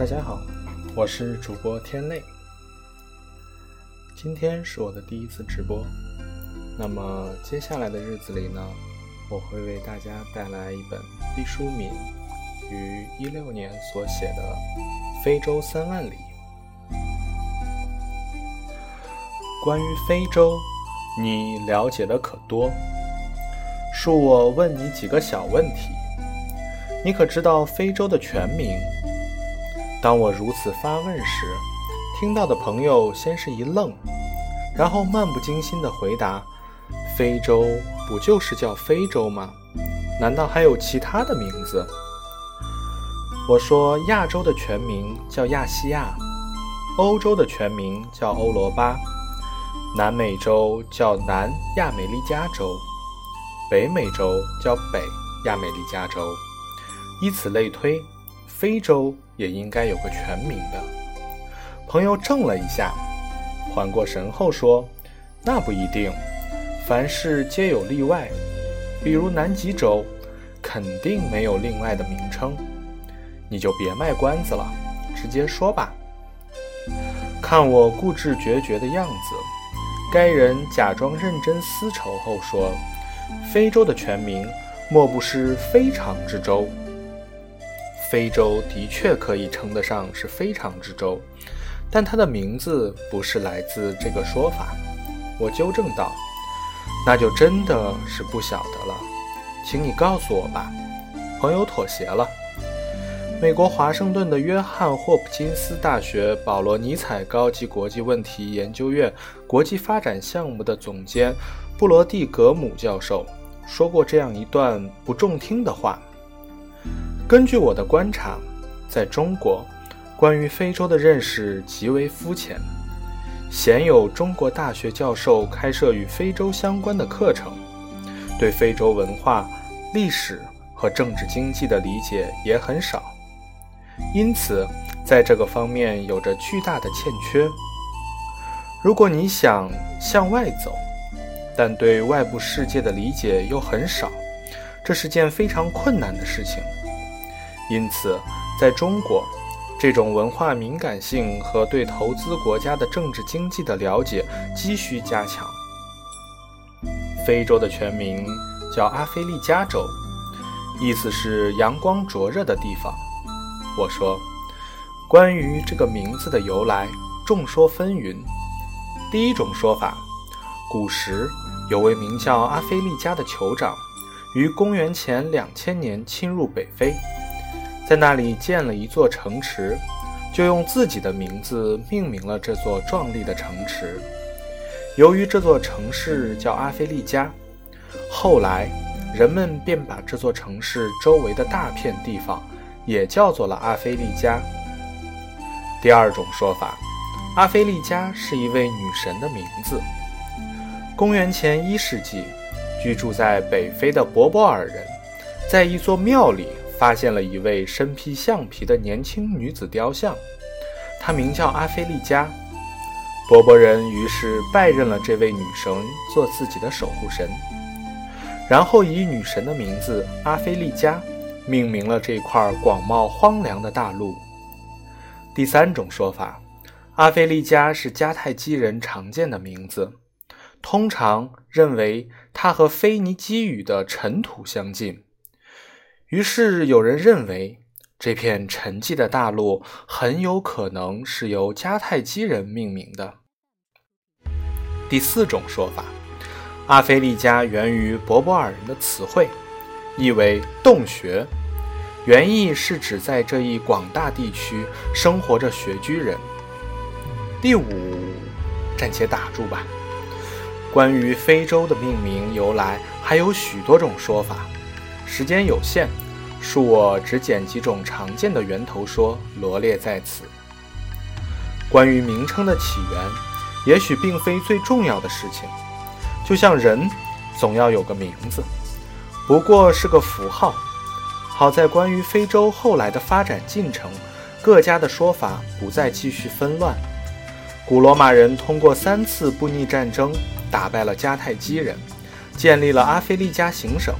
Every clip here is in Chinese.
大家好，我是主播天泪。今天是我的第一次直播，那么接下来的日子里呢，我会为大家带来一本毕淑敏于一六年所写的《非洲三万里》。关于非洲，你了解的可多？恕我问你几个小问题：你可知道非洲的全名？当我如此发问时，听到的朋友先是一愣，然后漫不经心地回答：“非洲不就是叫非洲吗？难道还有其他的名字？”我说：“亚洲的全名叫亚细亚，欧洲的全名叫欧罗巴，南美洲叫南亚美利加州，北美洲叫北亚美利加州，以此类推，非洲。”也应该有个全名的。朋友怔了一下，缓过神后说：“那不一定，凡事皆有例外。比如南极洲，肯定没有另外的名称。你就别卖关子了，直接说吧。”看我固执决绝的样子，该人假装认真思愁后说：“非洲的全名，莫不是非常之洲？”非洲的确可以称得上是非常之洲，但它的名字不是来自这个说法。我纠正道：“那就真的是不晓得了，请你告诉我吧。”朋友妥协了。美国华盛顿的约翰霍普金斯大学保罗尼采高级国际问题研究院国际发展项目的总监布罗蒂格姆教授说过这样一段不中听的话。根据我的观察，在中国，关于非洲的认识极为肤浅。鲜有中国大学教授开设与非洲相关的课程，对非洲文化、历史和政治经济的理解也很少。因此，在这个方面有着巨大的欠缺。如果你想向外走，但对外部世界的理解又很少，这是件非常困难的事情。因此，在中国，这种文化敏感性和对投资国家的政治经济的了解，急需加强。非洲的全名叫阿非利加州，意思是阳光灼热的地方。我说，关于这个名字的由来，众说纷纭。第一种说法，古时有位名叫阿非利加的酋长，于公元前两千年侵入北非。在那里建了一座城池，就用自己的名字命名了这座壮丽的城池。由于这座城市叫阿菲利加，后来人们便把这座城市周围的大片地方也叫做了阿菲利加。第二种说法，阿菲利加是一位女神的名字。公元前一世纪，居住在北非的博博尔人，在一座庙里。发现了一位身披橡皮的年轻女子雕像，她名叫阿菲利加。波波人于是拜认了这位女神做自己的守护神，然后以女神的名字阿菲利加命名了这块广袤荒凉的大陆。第三种说法，阿菲利加是迦太基人常见的名字，通常认为它和腓尼基语的尘土相近。于是有人认为，这片沉寂的大陆很有可能是由迦太基人命名的。第四种说法，阿非利加源于博博尔人的词汇，意为洞穴，原意是指在这一广大地区生活着穴居人。第五，暂且打住吧。关于非洲的命名由来，还有许多种说法。时间有限，恕我只捡几种常见的源头说罗列在此。关于名称的起源，也许并非最重要的事情。就像人，总要有个名字，不过是个符号。好在关于非洲后来的发展进程，各家的说法不再继续纷乱。古罗马人通过三次布匿战争打败了迦太基人，建立了阿非利加行省。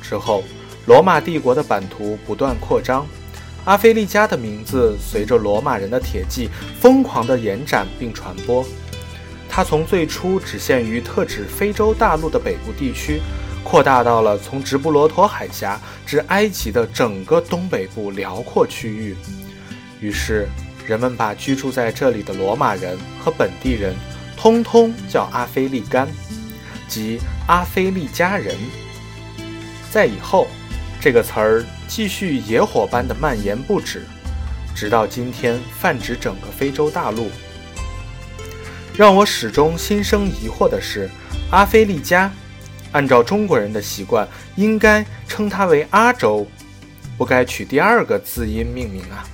之后，罗马帝国的版图不断扩张，阿非利加的名字随着罗马人的铁骑疯狂地延展并传播。它从最初只限于特指非洲大陆的北部地区，扩大到了从直布罗陀海峡至埃及的整个东北部辽阔区域。于是，人们把居住在这里的罗马人和本地人通通叫阿非利干，即阿非利加人。在以后，这个词儿继续野火般的蔓延不止，直到今天泛指整个非洲大陆。让我始终心生疑惑的是，阿非利加，按照中国人的习惯，应该称它为阿洲，不该取第二个字音命名啊。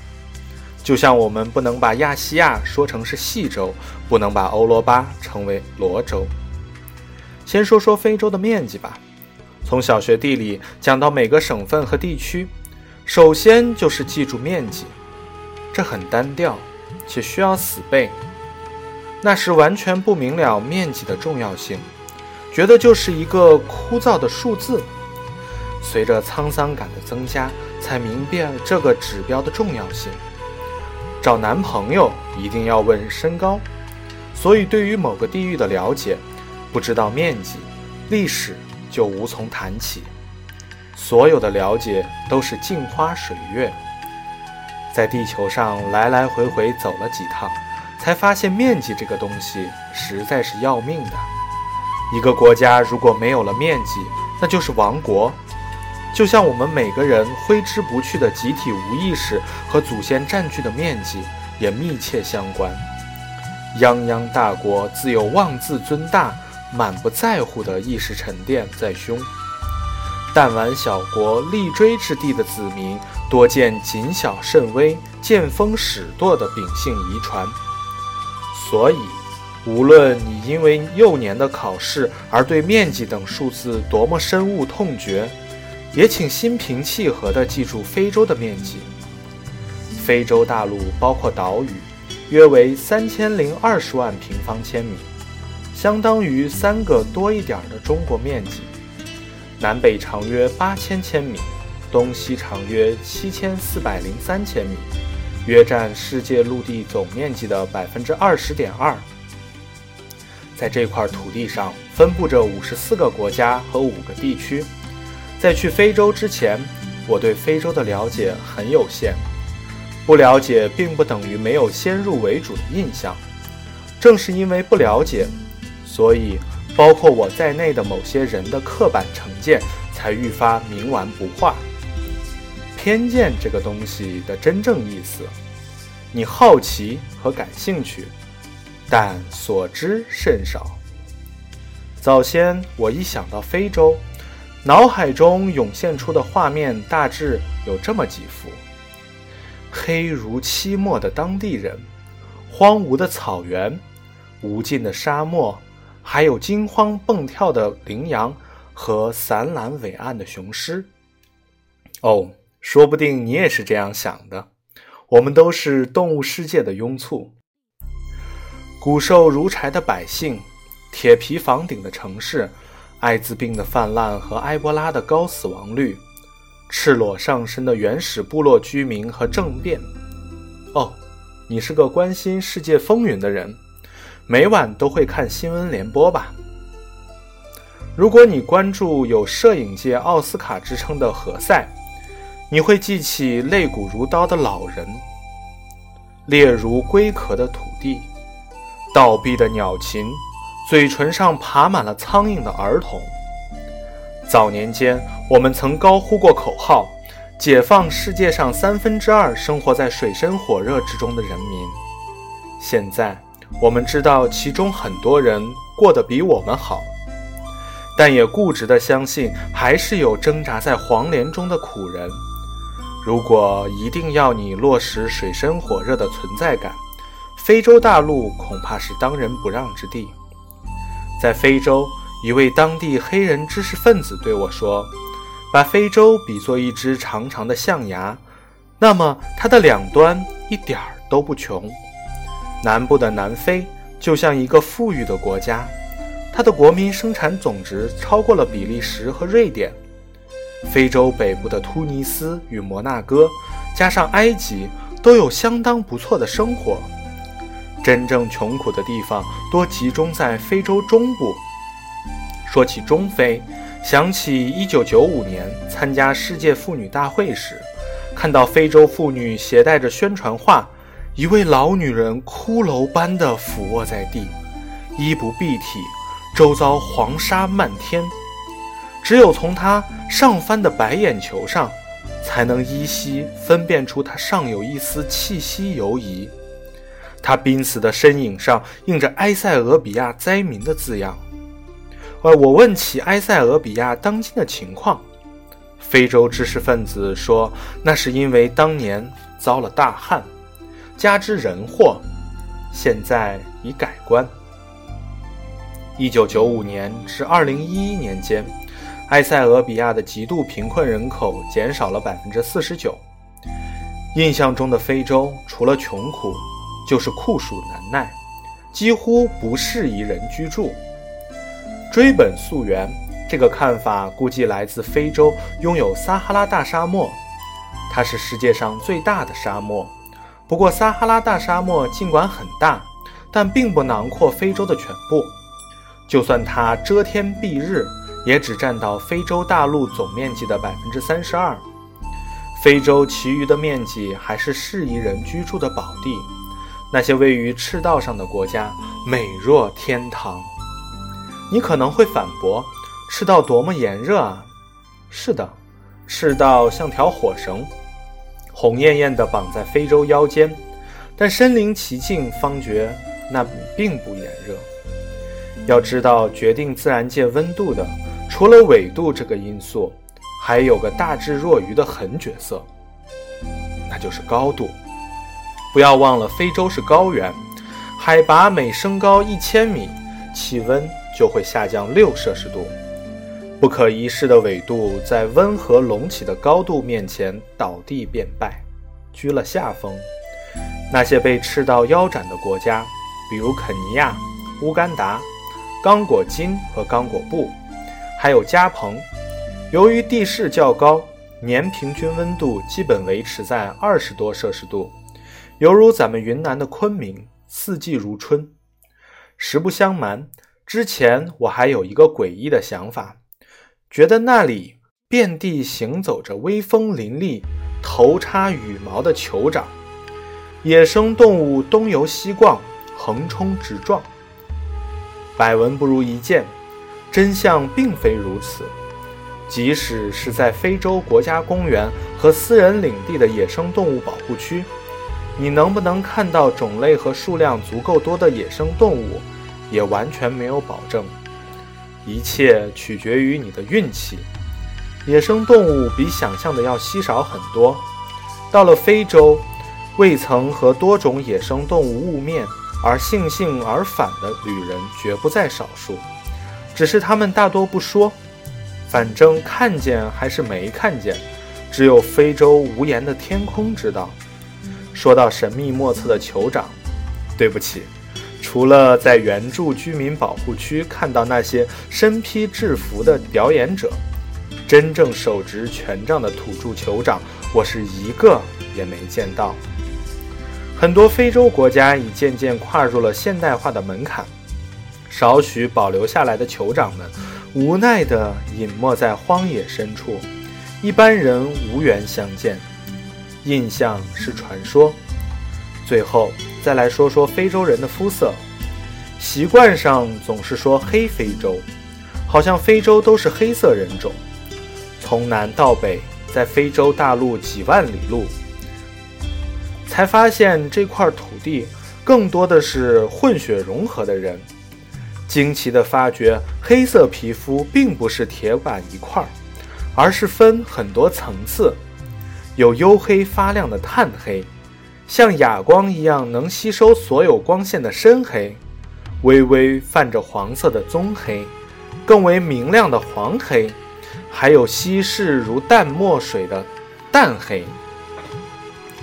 就像我们不能把亚细亚说成是细洲，不能把欧罗巴称为罗洲。先说说非洲的面积吧，从小学地理讲到每个省份和地区，首先就是记住面积，这很单调，且需要死背。那时完全不明了面积的重要性，觉得就是一个枯燥的数字。随着沧桑感的增加，才明辨这个指标的重要性。找男朋友一定要问身高，所以对于某个地域的了解，不知道面积、历史就无从谈起。所有的了解都是镜花水月，在地球上来来回回走了几趟。才发现面积这个东西实在是要命的。一个国家如果没有了面积，那就是亡国。就像我们每个人挥之不去的集体无意识和祖先占据的面积也密切相关。泱泱大国自有妄自尊大、满不在乎的意识沉淀在胸。弹丸小国立锥之地的子民多见谨小慎微、见风使舵的秉性遗传。所以，无论你因为幼年的考试而对面积等数字多么深恶痛绝，也请心平气和地记住非洲的面积。非洲大陆包括岛屿，约为三千零二十万平方千米，相当于三个多一点的中国面积。南北长约八千千米，东西长约七千四百零三千米。约占世界陆地总面积的百分之二十点二。在这块土地上，分布着五十四个国家和五个地区。在去非洲之前，我对非洲的了解很有限。不了解并不等于没有先入为主的印象。正是因为不了解，所以包括我在内的某些人的刻板成见才愈发冥顽不化。偏见这个东西的真正意思，你好奇和感兴趣，但所知甚少。早先我一想到非洲，脑海中涌现出的画面大致有这么几幅：黑如漆墨的当地人，荒芜的草原，无尽的沙漠，还有惊慌蹦跳的羚羊和散览伟岸的雄狮。哦。说不定你也是这样想的。我们都是动物世界的庸畜。骨瘦如柴的百姓，铁皮房顶的城市，艾滋病的泛滥和埃博拉的高死亡率，赤裸上身的原始部落居民和政变。哦，你是个关心世界风云的人，每晚都会看新闻联播吧？如果你关注有摄影界奥斯卡之称的何塞。你会记起肋骨如刀的老人，裂如龟壳的土地，倒闭的鸟禽，嘴唇上爬满了苍蝇的儿童。早年间，我们曾高呼过口号，解放世界上三分之二生活在水深火热之中的人民。现在，我们知道其中很多人过得比我们好，但也固执地相信，还是有挣扎在黄连中的苦人。如果一定要你落实水深火热的存在感，非洲大陆恐怕是当仁不让之地。在非洲，一位当地黑人知识分子对我说：“把非洲比作一只长长的象牙，那么它的两端一点儿都不穷。南部的南非就像一个富裕的国家，它的国民生产总值超过了比利时和瑞典。”非洲北部的突尼斯与摩纳哥，加上埃及，都有相当不错的生活。真正穷苦的地方多集中在非洲中部。说起中非，想起1995年参加世界妇女大会时，看到非洲妇女携带着宣传画，一位老女人骷髅般的俯卧在地，衣不蔽体，周遭黄沙漫天，只有从她上翻的白眼球上，才能依稀分辨出她尚有一丝气息游移。她濒死的身影上印着埃塞俄比亚灾民的字样。而我问起埃塞俄比亚当今的情况，非洲知识分子说，那是因为当年遭了大旱，加之人祸，现在已改观。一九九五年至二零一一年间，埃塞俄比亚的极度贫困人口减少了百分之四十九。印象中的非洲，除了穷苦。就是酷暑难耐，几乎不适宜人居住。追本溯源，这个看法估计来自非洲拥有撒哈拉大沙漠，它是世界上最大的沙漠。不过，撒哈拉大沙漠尽管很大，但并不囊括非洲的全部。就算它遮天蔽日，也只占到非洲大陆总面积的百分之三十二。非洲其余的面积还是适宜人居住的宝地。那些位于赤道上的国家美若天堂。你可能会反驳：赤道多么炎热啊！是的，赤道像条火绳，红艳艳的绑在非洲腰间。但身临其境，方觉那并不炎热。要知道，决定自然界温度的，除了纬度这个因素，还有个大智若愚的狠角色，那就是高度。不要忘了，非洲是高原，海拔每升高一千米，气温就会下降六摄氏度。不可一世的纬度在温和隆起的高度面前倒地便败，居了下风。那些被赤道腰斩的国家，比如肯尼亚、乌干达、刚果金和刚果布，还有加蓬，由于地势较高，年平均温度基本维持在二十多摄氏度。犹如咱们云南的昆明，四季如春。实不相瞒，之前我还有一个诡异的想法，觉得那里遍地行走着威风凛凛、头插羽毛的酋长，野生动物东游西逛，横冲直撞。百闻不如一见，真相并非如此。即使是在非洲国家公园和私人领地的野生动物保护区。你能不能看到种类和数量足够多的野生动物，也完全没有保证。一切取决于你的运气。野生动物比想象的要稀少很多。到了非洲，未曾和多种野生动物晤面而悻悻而返的旅人绝不在少数，只是他们大多不说，反正看见还是没看见，只有非洲无言的天空知道。说到神秘莫测的酋长，对不起，除了在原住居民保护区看到那些身披制服的表演者，真正手执权杖的土著酋长，我是一个也没见到。很多非洲国家已渐渐跨入了现代化的门槛，少许保留下来的酋长们，无奈地隐没在荒野深处，一般人无缘相见。印象是传说。最后再来说说非洲人的肤色，习惯上总是说黑非洲，好像非洲都是黑色人种。从南到北，在非洲大陆几万里路，才发现这块土地更多的是混血融合的人。惊奇地发觉，黑色皮肤并不是铁板一块，而是分很多层次。有黝黑发亮的炭黑，像哑光一样能吸收所有光线的深黑，微微泛着黄色的棕黑，更为明亮的黄黑，还有稀释如淡墨水的淡黑。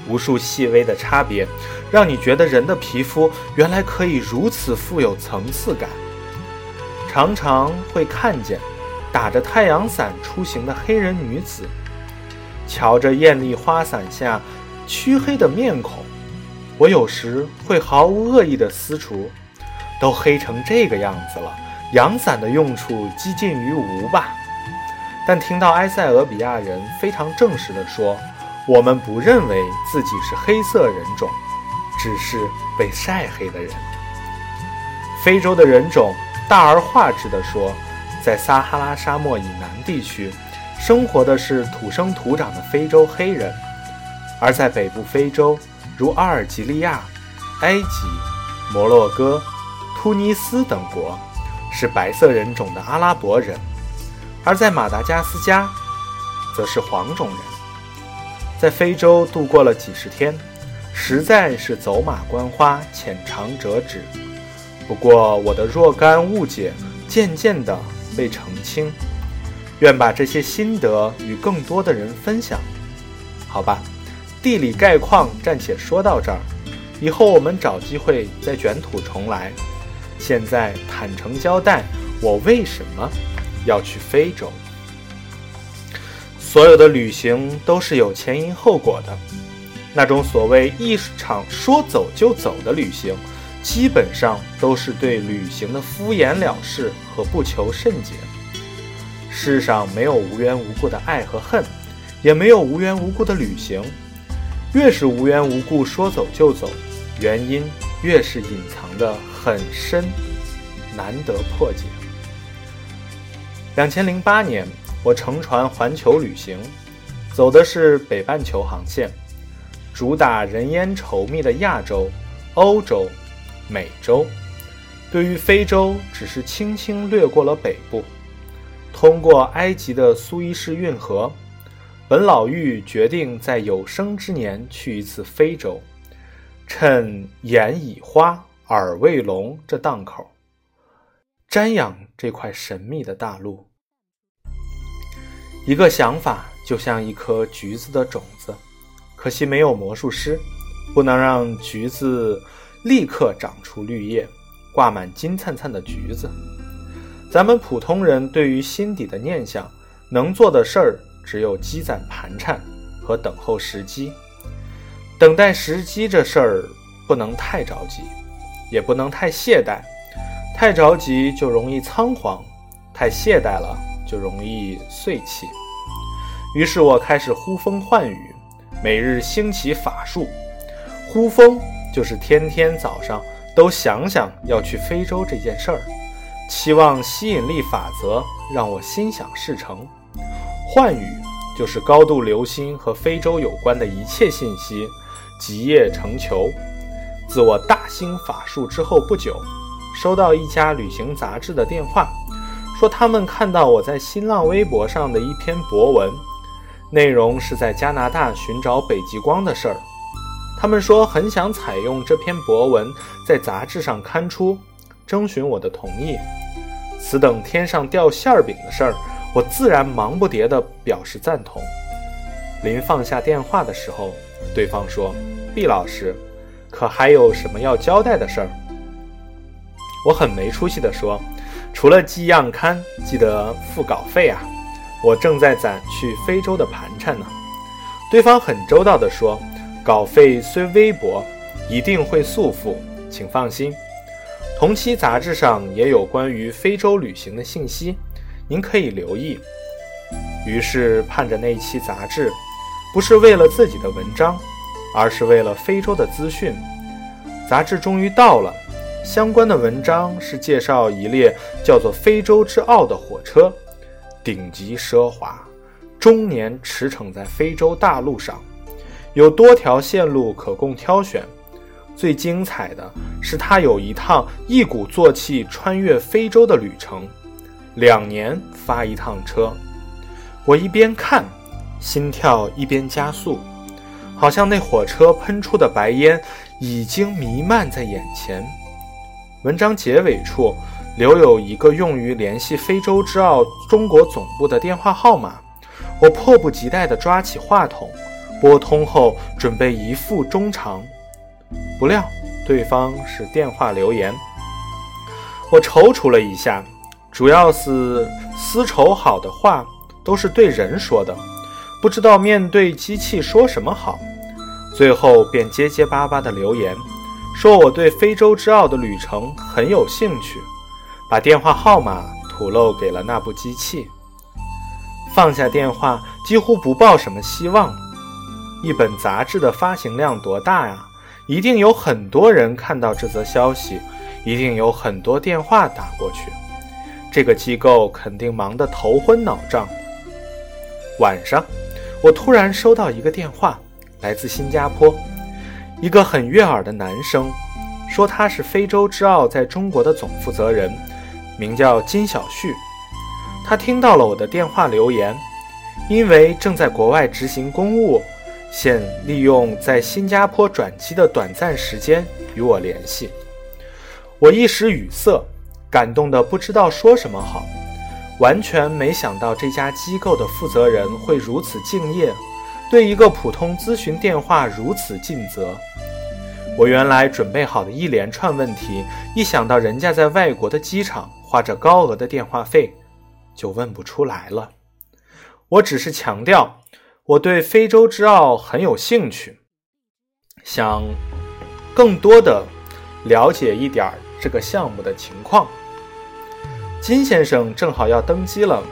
无数细微的差别，让你觉得人的皮肤原来可以如此富有层次感。常常会看见打着太阳伞出行的黑人女子。瞧着艳丽花伞下黢黑的面孔。我有时会毫无恶意地撕除，都黑成这个样子了，阳伞的用处几近于无吧？但听到埃塞俄比亚人非常正式地说：“我们不认为自己是黑色人种，只是被晒黑的人。”非洲的人种大而化之地说，在撒哈拉沙漠以南地区，生活的是土生土长的非洲黑人，而在北部非洲，如阿尔及利亚、埃及、摩洛哥、突尼斯等国，是白色人种的阿拉伯人。而在马达加斯加，则是黄种人。在非洲度过了几十天，实在是走马观花、浅尝辄止。不过，我的若干误解渐渐地被澄清，愿把这些心得与更多的人分享。好吧，地理概况暂且说到这儿，以后我们找机会再卷土重来。现在坦诚交代，我为什么？要去非洲，所有的旅行都是有前因后果的。那种所谓一场说走就走的旅行，基本上都是对旅行的敷衍了事和不求甚解。世上没有无缘无故的爱和恨，也没有无缘无故的旅行。越是无缘无故说走就走，原因越是隐藏的很深，难得破解。两千零八年，我乘船环球旅行，走的是北半球航线，主打人烟稠密的亚洲、欧洲、美洲。对于非洲，只是轻轻掠过了北部。通过埃及的苏伊士运河，本老妪决定在有生之年去一次非洲，趁眼已花、耳未聋这档口。瞻仰这块神秘的大陆，一个想法就像一颗橘子的种子，可惜没有魔术师，不能让橘子立刻长出绿叶，挂满金灿灿的橘子。咱们普通人对于心底的念想，能做的事儿只有积攒盘缠和等候时机。等待时机这事儿不能太着急，也不能太懈怠。太着急就容易仓皇，太懈怠了就容易碎气。于是我开始呼风唤雨，每日兴起法术。呼风就是天天早上都想想要去非洲这件事儿，期望吸引力法则让我心想事成。幻语就是高度留心和非洲有关的一切信息，集腋成裘。自我大兴法术之后不久。收到一家旅行杂志的电话，说他们看到我在新浪微博上的一篇博文，内容是在加拿大寻找北极光的事儿。他们说很想采用这篇博文在杂志上刊出，征询我的同意。此等天上掉馅儿饼的事儿，我自然忙不迭地表示赞同。临放下电话的时候，对方说：“毕老师，可还有什么要交代的事儿？”我很没出息地说：“除了寄样刊，记得付稿费啊！我正在攒去非洲的盘缠呢。”对方很周到地说：“稿费虽微薄，一定会速付，请放心。同期杂志上也有关于非洲旅行的信息，您可以留意。”于是盼着那一期杂志，不是为了自己的文章，而是为了非洲的资讯。杂志终于到了。相关的文章是介绍一列叫做“非洲之傲”的火车，顶级奢华，终年驰骋在非洲大陆上，有多条线路可供挑选。最精彩的是，它有一趟一鼓作气穿越非洲的旅程，两年发一趟车。我一边看，心跳一边加速，好像那火车喷出的白烟已经弥漫在眼前。文章结尾处留有一个用于联系非洲之奥中国总部的电话号码，我迫不及待地抓起话筒，拨通后准备一付衷肠，不料对方是电话留言。我踌躇了一下，主要是丝绸好的话都是对人说的，不知道面对机器说什么好。最后便结结巴巴地留言，说我对非洲之奥的旅程很有兴趣，把电话号码吐露给了那部机器。放下电话，几乎不抱什么希望。一本杂志的发行量多大呀？一定有很多人看到这则消息，一定有很多电话打过去。这个机构肯定忙得头昏脑胀。晚上，我突然收到一个电话，来自新加坡，一个很悦耳的男生，说他是非洲之奥在中国的总负责人，名叫金小旭。他听到了我的电话留言，因为正在国外执行公务，现利用在新加坡转机的短暂时间与我联系。我一时语塞。感动的不知道说什么好，完全没想到这家机构的负责人会如此敬业，对一个普通咨询电话如此尽责。我原来准备好的一连串问题，一想到人家在外国的机场花着高额的电话费，就问不出来了。我只是强调我对非洲之奥很有兴趣，想更多的了解一点这个项目的情况。金先生正好要登机了，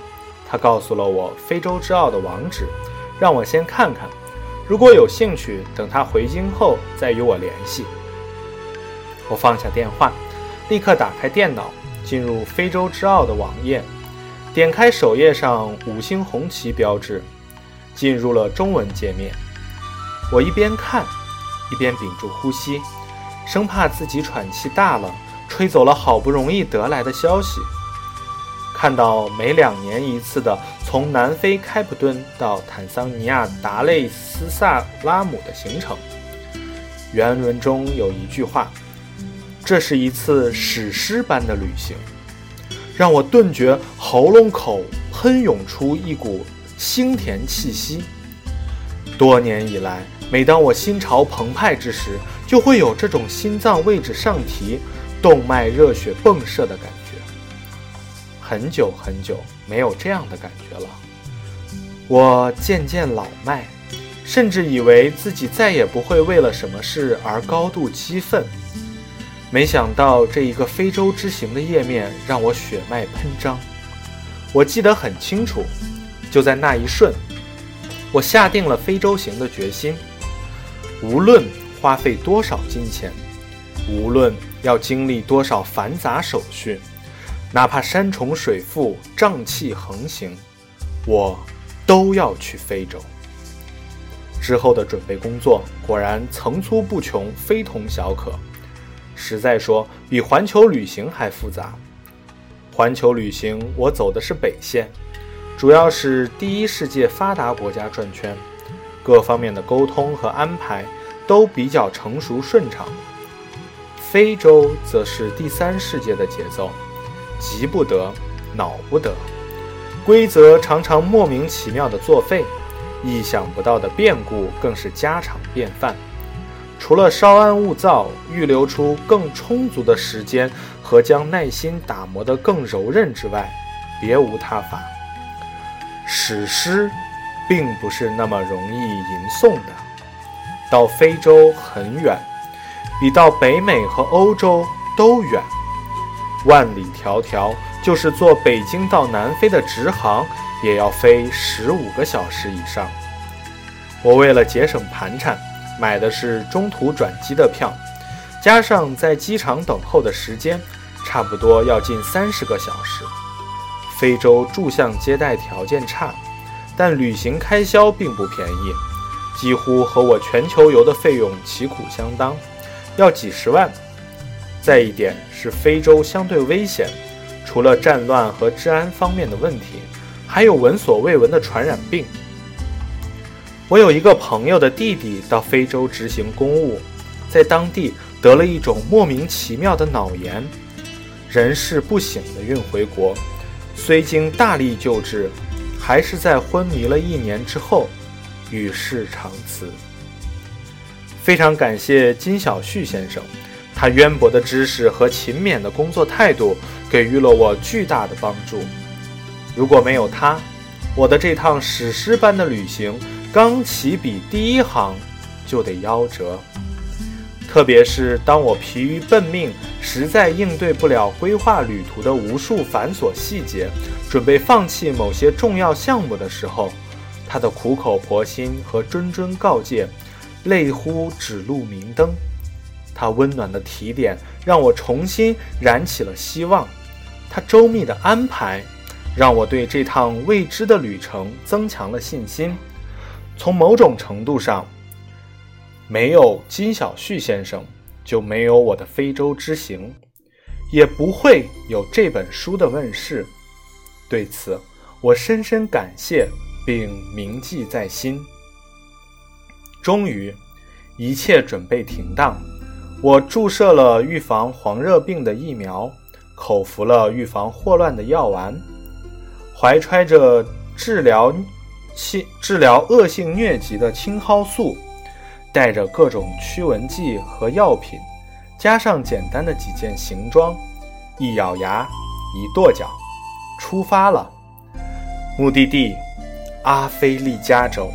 他告诉了我非洲之奥的网址，让我先看看。如果有兴趣，等他回京后再与我联系。我放下电话，立刻打开电脑，进入非洲之奥的网页，点开首页上五星红旗标志，进入了中文界面。我一边看，一边屏住呼吸，生怕自己喘气大了，吹走了好不容易得来的消息。看到每两年一次的从南非开普敦到坦桑尼亚达累斯萨拉姆的行程，原文中有一句话：“这是一次史诗般的旅行”，让我顿觉喉咙口喷涌出一股腥甜气息。多年以来，每当我心潮澎湃之时，就会有这种心脏位置上提、动脉热血迸射的感觉。很久很久没有这样的感觉了，我渐渐老迈，甚至以为自己再也不会为了什么事而高度激愤。没想到这一个非洲之行的页面让我血脉喷张。我记得很清楚，就在那一瞬，我下定了非洲行的决心。无论花费多少金钱，无论要经历多少繁杂手续。哪怕山重水复、瘴气横行，我都要去非洲。之后的准备工作果然层出不穷、非同小可，实在说比环球旅行还复杂。环球旅行我走的是北线，主要是第一世界发达国家转圈，各方面的沟通和安排都比较成熟顺畅。非洲则是第三世界的节奏。急不得，恼不得，规则常常莫名其妙的作废，意想不到的变故更是家常便饭。除了稍安勿躁，预留出更充足的时间和将耐心打磨得更柔韧之外，别无他法。史诗，并不是那么容易吟诵的。到非洲很远，比到北美和欧洲都远。万里迢迢，就是坐北京到南非的直航，也要飞十五个小时以上。我为了节省盘缠，买的是中途转机的票，加上在机场等候的时间，差不多要近三十个小时。非洲住相接待条件差，但旅行开销并不便宜，几乎和我全球游的费用旗鼓相当，要几十万。再一点是非洲相对危险，除了战乱和治安方面的问题，还有闻所未闻的传染病。我有一个朋友的弟弟到非洲执行公务，在当地得了一种莫名其妙的脑炎，人事不省的运回国，虽经大力救治，还是在昏迷了一年之后与世长辞。非常感谢金小旭先生。他渊博的知识和勤勉的工作态度给予了我巨大的帮助。如果没有他，我的这趟史诗般的旅行刚起笔第一行就得夭折。特别是当我疲于奔命，实在应对不了规划旅途的无数繁琐细节，准备放弃某些重要项目的时候，他的苦口婆心和谆谆告诫，类乎指路明灯。他温暖的提点，让我重新燃起了希望；他周密的安排，让我对这趟未知的旅程增强了信心。从某种程度上，没有金小旭先生，就没有我的非洲之行，也不会有这本书的问世。对此，我深深感谢，并铭记在心。终于，一切准备停当。我注射了预防黄热病的疫苗，口服了预防霍乱的药丸，怀揣着治疗性治疗恶性疟疾的青蒿素，带着各种驱蚊剂和药品，加上简单的几件行装，一咬牙，一跺脚，出发了。目的地：阿非利加州。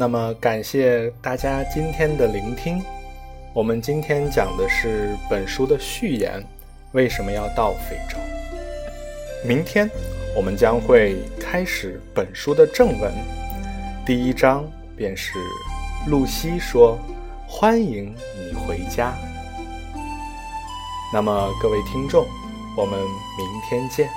那么，感谢大家今天的聆听。我们今天讲的是本书的序言，为什么要到非洲？明天我们将会开始本书的正文，第一章便是露西说：“欢迎你回家。”那么，各位听众，我们明天见。